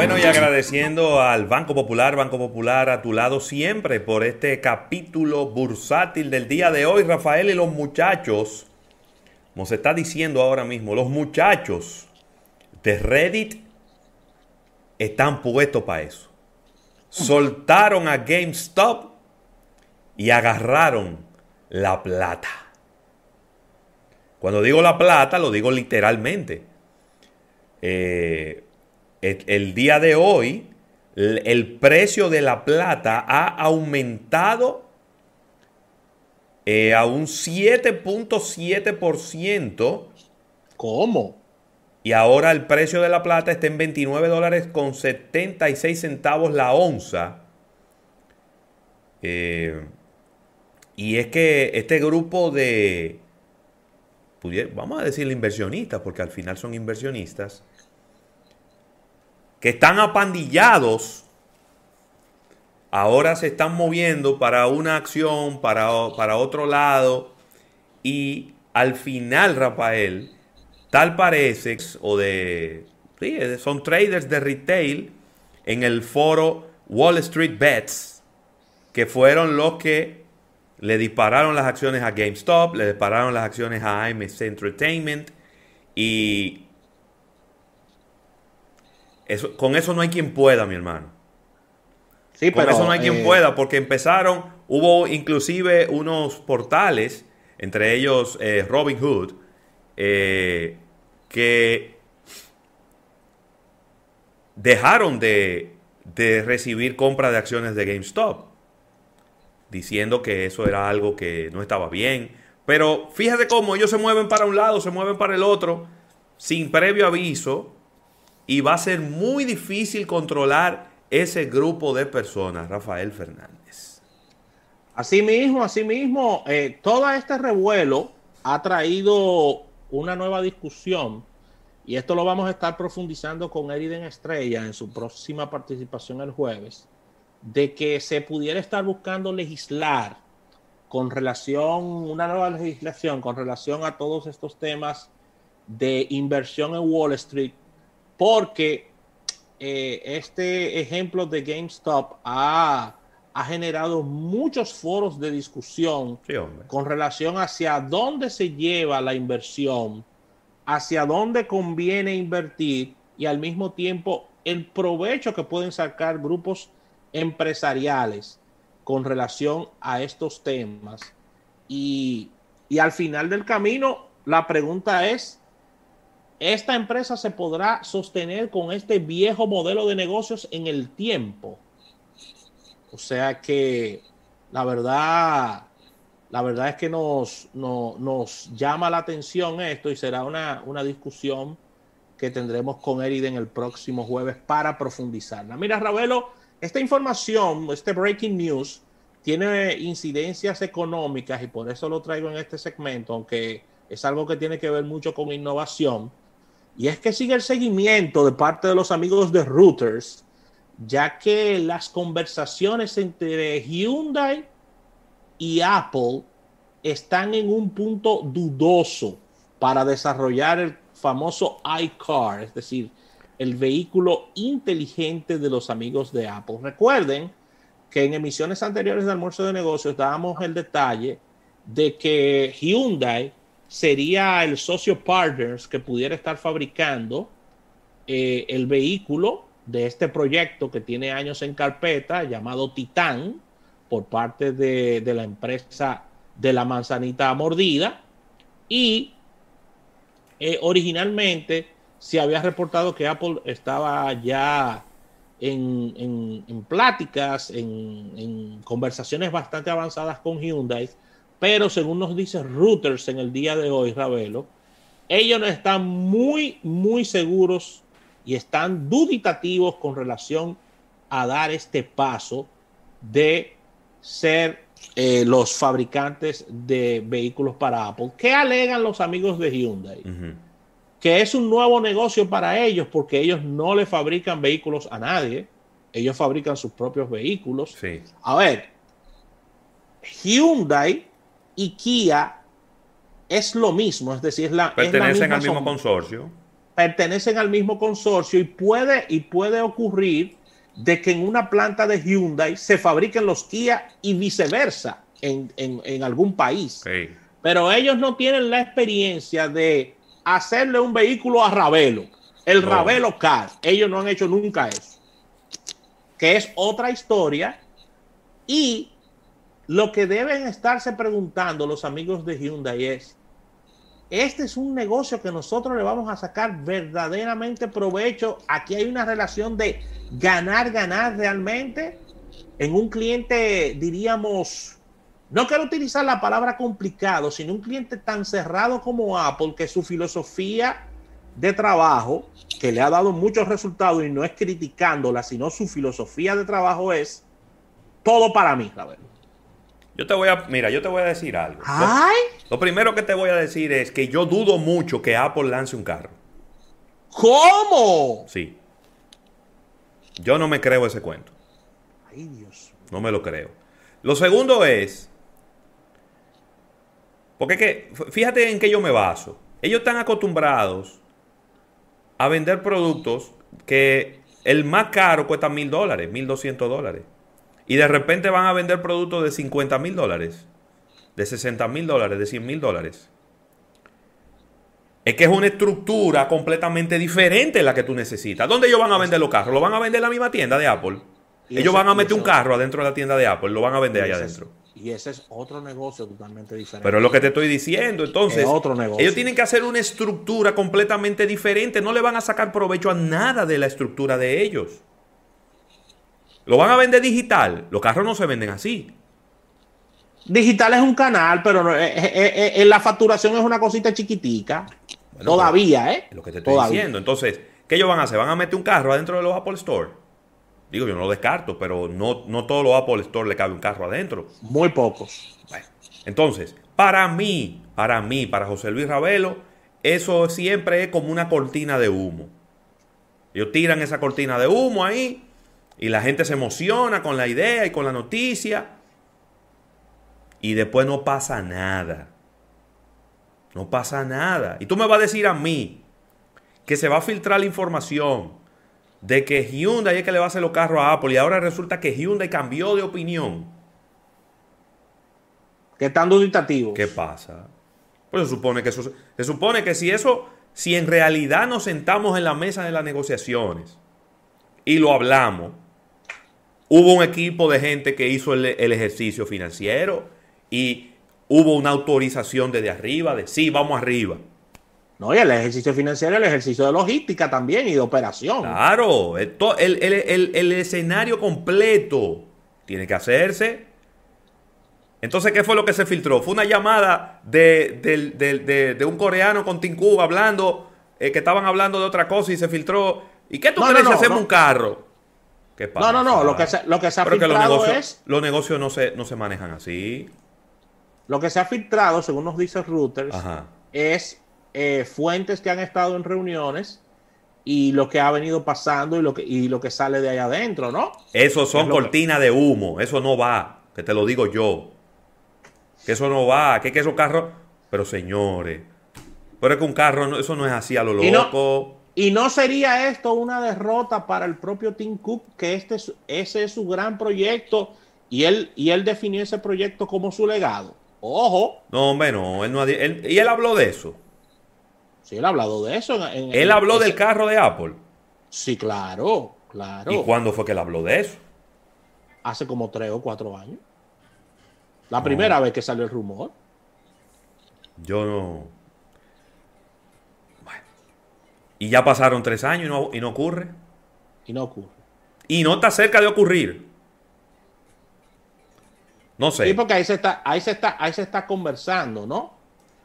Bueno, y agradeciendo al Banco Popular, Banco Popular a tu lado siempre por este capítulo bursátil del día de hoy, Rafael y los muchachos. Como se está diciendo ahora mismo, los muchachos de Reddit están puestos para eso. Soltaron a GameStop y agarraron la plata. Cuando digo la plata, lo digo literalmente. Eh, el, día de hoy, el, precio de la plata ha aumentado eh, a un 7.7%. ¿Cómo? Y ahora el precio de la plata está en 29 dólares con 76 centavos la onza. Eh, y es que este grupo de, vamos a decirle inversionistas, porque al final son inversionistas, que están apandillados, ahora se están moviendo para una acción, para, para otro lado, y al final, Rafael, tal parece, o de, son traders de retail en el foro Wall Street Bets, que fueron los que le dispararon las acciones a GameStop, le dispararon las acciones a AMC Entertainment y con eso no hay quien pueda, mi hermano. Sí, con eso no hay quien eh, pueda, porque empezaron, hubo inclusive unos portales, entre ellos eh, Robin Hood, eh, que dejaron de, de recibir compra de acciones de GameStop, diciendo que eso era algo que no estaba bien. Pero fíjate cómo ellos se mueven para un lado, se mueven para el otro, sin previo aviso, y va a ser muy difícil controlar ese grupo de personas, Rafael Fernández. Asimismo, asimismo, eh, todo este revuelo ha traído una nueva discusión y esto lo vamos a estar profundizando con Eriden Estrella en su próxima participación el jueves, de que se pudiera estar buscando legislar con relación, una nueva legislación con relación a todos estos temas de inversión en Wall Street porque eh, este ejemplo de GameStop ha, generado muchos foros de discusión con relación hacia dónde se lleva la inversión, hacia dónde conviene invertir y al mismo tiempo el provecho que pueden sacar grupos empresariales con relación a estos temas. Y, y al final del camino, la pregunta es, esta empresa se podrá sostener con este viejo modelo de negocios en el tiempo. O sea que la verdad, la verdad es que nos, nos llama la atención esto y será una, una discusión que tendremos con Erid en el próximo jueves para profundizarla. Mira, Ravelo, esta información, este breaking news, tiene incidencias económicas y por eso lo traigo en este segmento, aunque es algo que tiene que ver mucho con innovación y es que sigue el seguimiento de parte de los amigos de Routers, ya que las conversaciones entre Hyundai y Apple están en un punto dudoso para desarrollar el famoso iCar, es decir, el vehículo inteligente de los amigos de Apple. Recuerden que en emisiones anteriores de almuerzo de negocios dábamos el detalle de que Hyundai sería el socio partners que pudiera estar fabricando eh, el vehículo de este proyecto que tiene años en carpeta llamado Titán por parte de, la empresa de la manzanita mordida. Y eh, originalmente se había reportado que Apple estaba ya en, en, pláticas, en, conversaciones bastante avanzadas con Hyundai pero según nos dice Reuters en el día de hoy, Ravelo, ellos no están muy, muy seguros y están duditativos con relación a dar este paso de ser eh, los fabricantes de vehículos para Apple. ¿Qué alegan los amigos de Hyundai? Que es un nuevo negocio para ellos porque ellos no le fabrican vehículos a nadie. Ellos fabrican sus propios vehículos. A ver, Hyundai y Kia es lo mismo, es decir, la, pertenecen al mismo consorcio. pertenecen al mismo consorcio y puede, y puede ocurrir de que en una planta de Hyundai se fabriquen los Kia y viceversa en, en, algún país. Pero ellos no tienen la experiencia de hacerle un vehículo a Ravelo, el Ravelo Car. Ellos no han hecho nunca eso. Que es otra historia. Y lo que deben estarse preguntando los amigos de Hyundai es, este es un negocio que nosotros le vamos a sacar verdaderamente provecho. Aquí hay una relación de ganar, ganar realmente en un cliente, diríamos, no quiero utilizar la palabra complicado, sino un cliente tan cerrado como Apple, que su filosofía de trabajo, que le ha dado muchos resultados y no es criticándola, sino su filosofía de trabajo es todo para mí, la verdad. Yo te voy a, mira, yo te voy a decir algo. ¿Ay? Lo, primero que te voy a decir es que yo dudo mucho que Apple lance un carro. ¿Cómo? Sí. Yo no me creo ese cuento. Ay, Dios. No me lo creo. Lo segundo es, porque es que, fíjate en qué yo me baso. Ellos están acostumbrados a vender productos que el más caro cuesta mil dólares, mil doscientos dólares. Y de repente van a vender productos de 50 mil dólares, de 60 mil dólares, de 100 mil dólares. Es que es una estructura completamente diferente la que tú necesitas. ¿Dónde ellos van a vender los carros? ¿Lo van a vender en la misma tienda de Apple? Ellos van a meter un carro adentro de la tienda de Apple, lo van a vender allá adentro. Y ese es otro negocio totalmente diferente. Pero es lo que te estoy diciendo. Entonces, ellos tienen que hacer una estructura completamente diferente. No le van a sacar provecho a nada de la estructura de ellos. Lo van a vender digital. Los carros no se venden así. Digital es un canal, pero en eh, eh, eh, la facturación es una cosita chiquitica. Todavía, ¿eh? Lo que te estoy diciendo. Entonces, ¿qué ellos van a hacer? ¿Van a meter un carro adentro de los Apple Store? Digo, yo no lo descarto, pero no, no todos los Apple Store le cabe un carro adentro. Muy pocos. entonces, para mí, para mí, para José Luis Ravelo, eso siempre es como una cortina de humo. Ellos tiran esa cortina de humo ahí y la gente se emociona con la idea y con la noticia y después no pasa nada. No pasa nada. Y tú me vas a decir a mí que se va a filtrar la información de que Hyundai es que le va a hacer los carros a Apple y ahora resulta que Hyundai cambió de opinión. ¿Qué tan duditativo? ¿Qué pasa? Pues se supone que eso, se supone que si eso, si en realidad nos sentamos en la mesa de las negociaciones y lo hablamos, hubo un equipo de gente que hizo el, el ejercicio financiero y hubo una autorización desde arriba de sí, vamos arriba. No, y el ejercicio financiero, el ejercicio de logística también y de operación. Claro, el, el, escenario completo tiene que hacerse. Entonces, ¿qué fue lo que se filtró? Fue una llamada de, un coreano con Tinku hablando, eh, que estaban hablando de otra cosa y se filtró. ¿Y qué tú crees si hacemos un carro? ¿Qué pasa? No, no, no, lo que se, lo que se ha filtrado los negocios, es... Los negocios no se, no se manejan así. Lo que se ha filtrado, según nos dice Reuters, es eh, fuentes que han estado en reuniones y lo que ha venido pasando y lo que, y lo que sale de ahí adentro, ¿no? Eso son cortinas de humo, eso no va, que te lo digo yo. Que eso no va, que, que esos carros... Pero señores, pero es que un carro, eso no es así a lo loco. Y no, sería esto una derrota para el propio Tim Cook, que este ese es su gran proyecto y él, y él definió ese proyecto como su legado. Ojo. No, hombre, no, él no y él habló de eso. Sí, él ha hablado de eso. él habló del carro de Apple. Sí, claro, claro. ¿Y cuándo fue que él habló de eso? Hace como tres o cuatro años. La primera vez que salió el rumor. Yo no. Bueno. Y ya pasaron tres años y no, y no ocurre. Y no ocurre. Y no está cerca de ocurrir. No sé. Sí, porque ahí se está, ahí se está, ahí se está conversando, ¿no?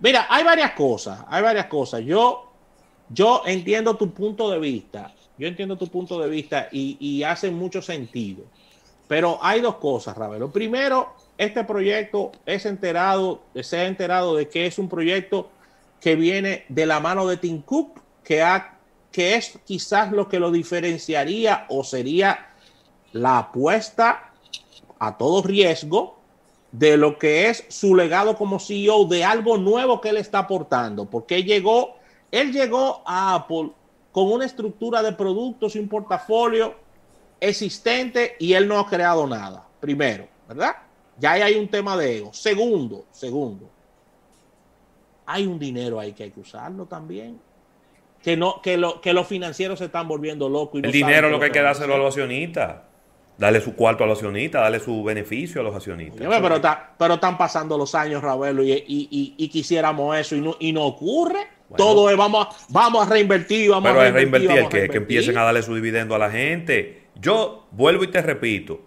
Mira, hay varias cosas, hay varias cosas. Yo, yo entiendo tu punto de vista, yo entiendo tu punto de vista y, hace mucho sentido. Pero hay dos cosas, Ravelo. Primero, este proyecto es enterado, se ha enterado de que es un proyecto que viene de la mano de Tim Cook, que, ha, que es quizás lo que lo diferenciaría o sería la apuesta a todo riesgo de lo que es su legado como CEO, de algo nuevo que él está aportando, porque llegó Él llegó a Apple con una estructura de productos y un portafolio existente y él no ha creado nada. Primero, ¿verdad? Ya ahí hay un tema de ego. Segundo, segundo, hay un dinero ahí que hay que usarlo también. Que, no, que, lo, que los financieros se están volviendo locos. el dinero lo que hay que dárselo a los accionistas. Darle su cuarto a los accionistas, darle su beneficio a los accionistas. pero, pero están pasando los años, Ravelo, y, y, quisiéramos eso y no, y no ocurre. Todo es vamos a, vamos a reinvertir, vamos pero a reinvertir. el que, que empiecen a darle su dividendo a la gente. Yo vuelvo y te repito.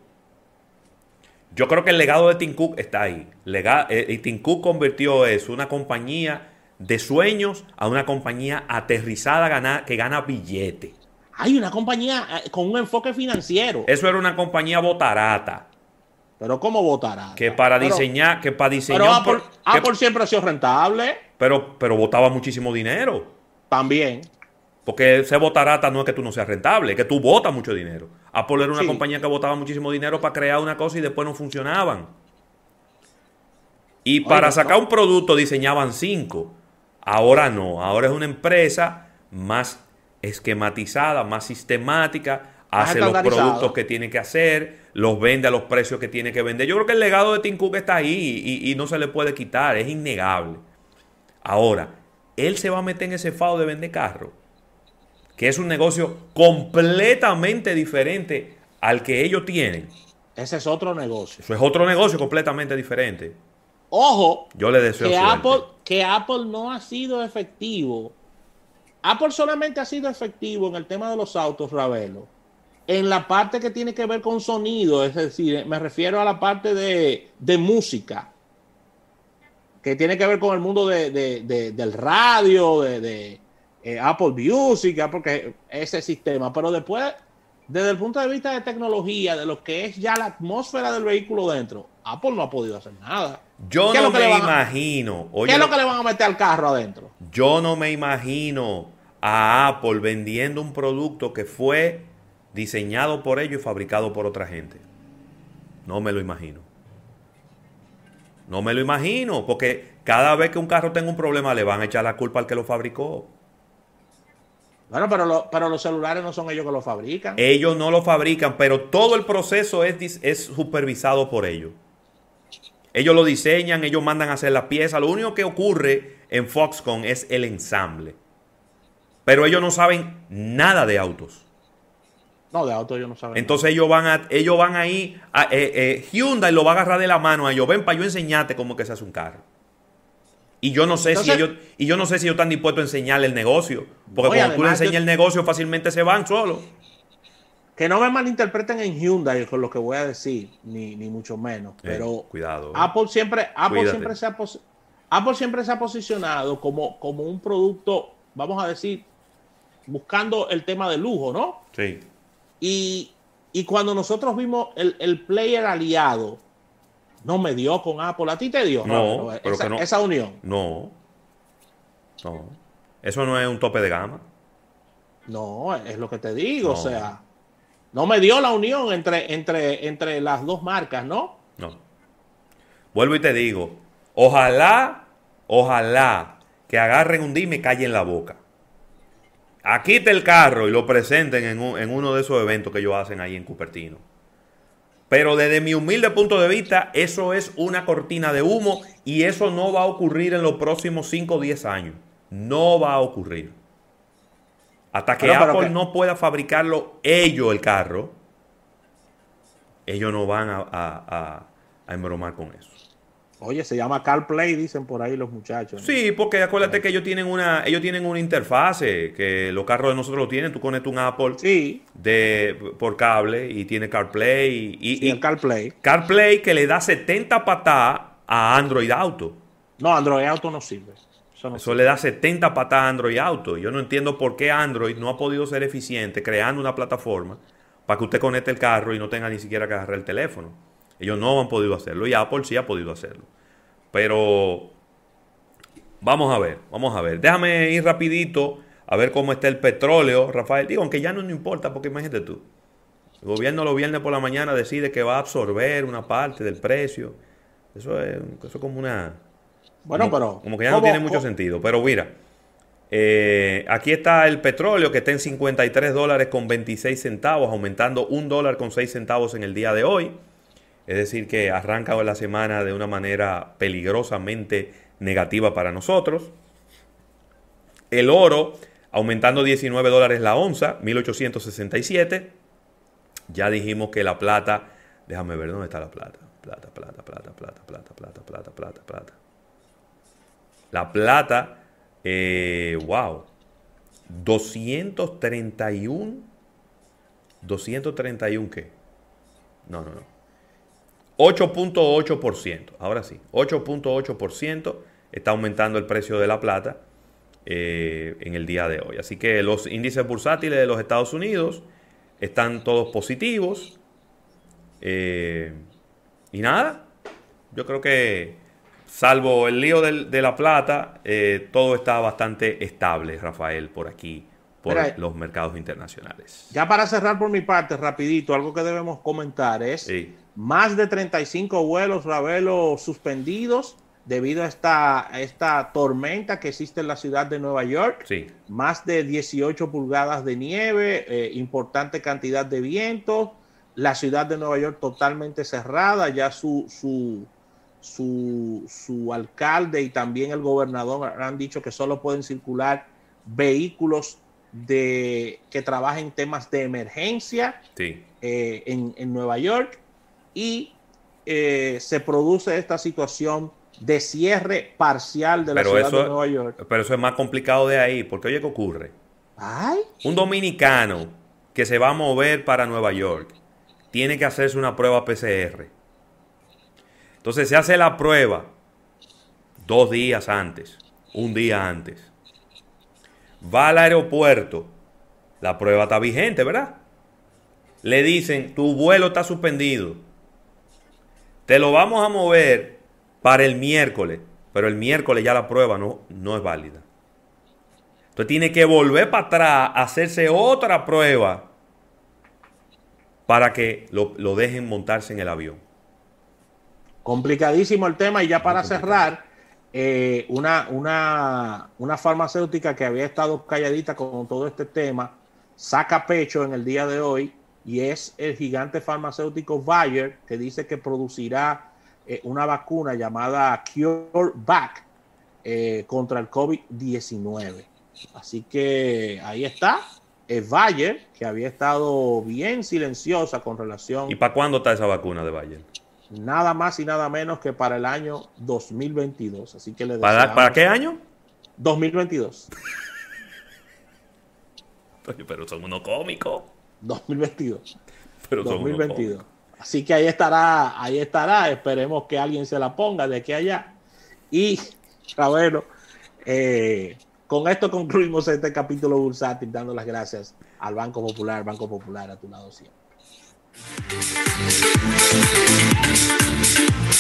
Yo creo que el legado de Tim Cook está ahí. Lega, eh, y Tim Cook convirtió eso, una compañía de sueños, a una compañía aterrizada que gana billete. Hay una compañía eh, con un enfoque financiero. Eso era una compañía botarata. Pero ¿cómo botarata? Que para diseñar, que para diseñar. Pero Apple, siempre ha sido rentable. Pero, pero botaba muchísimo dinero. También. Porque ese botarata no es que tú no seas rentable, es que tú botas mucho dinero. Apple era una compañía que botaba muchísimo dinero para crear una cosa y después no funcionaban. Y para sacar un producto diseñaban cinco. Ahora no, ahora es una empresa más esquematizada, más sistemática, hace los productos que tiene que hacer, los vende a los precios que tiene que vender. Yo creo que el legado de Tim Cook está ahí y, y no se le puede quitar, es innegable. Ahora, él se va a meter en ese fado de vender carros que es un negocio completamente diferente al que ellos tienen. Ese es otro negocio. Eso es otro negocio completamente diferente. Ojo, yo le deseo que Apple, que Apple no ha sido efectivo. Apple solamente ha sido efectivo en el tema de los autos, Ravelo. En la parte que tiene que ver con sonido, es decir, me refiero a la parte de, música, que tiene que ver con el mundo del radio, de, eh, Apple Music, porque ese sistema, pero después, desde el punto de vista de tecnología, de lo que es ya la atmósfera del vehículo dentro, Apple no ha podido hacer nada. Yo no me imagino. ¿Qué es lo que le van a meter al carro adentro? Yo no me imagino a Apple vendiendo un producto que fue diseñado por ellos y fabricado por otra gente. No me lo imagino. No me lo imagino, porque cada vez que un carro tenga un problema le van a echar la culpa al que lo fabricó. Bueno, pero, los celulares no son ellos que lo fabrican. Ellos no lo fabrican, pero todo el proceso es, es supervisado por ellos. Ellos lo diseñan, ellos mandan a hacer la pieza. Lo único que ocurre en Foxconn es el ensamble. Pero ellos no saben nada de autos. No, de autos ellos no saben. Entonces ellos van a, ellos van ahí, a, eh, eh, Hyundai lo va a agarrar de la mano a ellos. Ven para yo enseñarte cómo que se hace un carro. Y yo no sé si ellos, y yo no sé si ellos están dispuestos a enseñarle el negocio. Porque cuando tú le enseñas el negocio, fácilmente se van solos. Que no me malinterpreten en Hyundai con lo que voy a decir, ni, mucho menos. Eh, pero cuidado. Apple siempre, Apple siempre se ha Apple siempre se ha posicionado como, como un producto, vamos a decir, buscando el tema de lujo, ¿no? Sí. Y, cuando nosotros vimos el, el player aliado no me dio con Apple. ¿A ti te dio? No, esa, unión. No. No. Eso no es un tope de gama. No, es lo que te digo. O sea, no me dio la unión entre, entre, entre las dos marcas, ¿no? No. Vuelvo y te digo, ojalá, ojalá que agarren un día y me callen la boca. Aquí está el carro y lo presenten en, en uno de esos eventos que ellos hacen ahí en Cupertino. Pero desde mi humilde punto de vista, eso es una cortina de humo y eso no va a ocurrir en los próximos 5 o 10 años. No va a ocurrir. Hasta que Apple no pueda fabricarlo ellos el carro, ellos no van a, a, a embromar con eso. Oye, se llama CarPlay, dicen por ahí los muchachos. Sí, porque acuérdate que ellos tienen una, ellos tienen una interfase, que los carros de nosotros lo tienen, tú conectas un Apple sí. de, por cable y tiene CarPlay. Y, y, el CarPlay. CarPlay que le da 70 patadas a Android Auto. No, Android Auto no sirve. Eso, le da 70 patadas a Android Auto. Yo no entiendo por qué Android no ha podido ser eficiente creando una plataforma para que usted conecte el carro y no tenga ni siquiera que agarrar el teléfono. Ellos no han podido hacerlo y Apple sí ha podido hacerlo. Pero vamos a ver, vamos a ver. Déjame ir rapidito a ver cómo está el petróleo, Rafael. Digo, aunque ya no, no importa, porque imagínate tú. El gobierno los viernes por la mañana decide que va a absorber una parte del precio. Eso es, eso como una... Bueno, pero... Como que ya no tiene mucho sentido. Pero mira, Eh, aquí está el petróleo que está en 53 dólares con 26 centavos, aumentando un dólar con 6 centavos en el día de hoy. Es decir, que arranca la semana de una manera peligrosamente negativa para nosotros. El oro aumentando 19 dólares la onza, 1867. Ya dijimos que la plata, déjame ver dónde está la plata. Plata, plata, plata, plata, plata, plata, plata, plata, plata. La plata eh, wow. 231. 231 qué? No, no, no. 8.8%. Ahora sí. 8.8% está aumentando el precio de la plata eh, en el día de hoy. Así que los índices bursátiles de los Estados Unidos están todos positivos. Eh, y nada. Yo creo que Salvo el lío de la plata, eh, todo está bastante estable, Rafael, por aquí, por los mercados internacionales. Ya para cerrar por mi parte, rapidito, algo que debemos comentar es más de 35 vuelos, Ravelo, suspendidos debido a esta, esta tormenta que existe en la ciudad de Nueva York. Sí. Más de 18 pulgadas de nieve, eh, importante cantidad de viento. La ciudad de Nueva York totalmente cerrada, ya su, su su, alcalde y también el gobernador han dicho que solo pueden circular vehículos de, que trabajen temas de emergencia eh, en, Nueva York y eh, se produce esta situación de cierre parcial de la ciudad de Nueva York. Pero eso es más complicado de ahí, porque oye, ¿qué ocurre? Un dominicano que se va a mover para Nueva York tiene que hacerse una prueba PCR entonces se hace la prueba dos días antes, un día antes. Va al aeropuerto, la prueba está vigente, ¿verdad? Le dicen, tu vuelo está suspendido. Te lo vamos a mover para el miércoles, pero el miércoles ya la prueba no, no es válida. Entonces tiene que volver para atrás, hacerse otra prueba para que lo, lo dejen montarse en el avión. Complicadísimo el tema y ya para cerrar, eh, una, una, una farmacéutica que había estado calladita con todo este tema saca pecho en el día de hoy y es el gigante farmacéutico Bayer que dice que producirá eh, una vacuna llamada CureVac eh, contra el COVID-19. Así que ahí está. Es Bayer, que había estado bien silenciosa con relación. ¿Y para cuándo está esa vacuna de Bayer? Nada más y nada menos que para el año 2022. Así que le ¿Para, ¿Para qué año? 2022. pero son unos cómicos. 2022. Pero 2022. Así que ahí estará, ahí estará. Esperemos que alguien se la ponga de aquí a allá. Y, bueno, eh, con esto concluimos este capítulo bursátil, dando las gracias al Banco Popular, Banco Popular a tu lado siempre. すいません。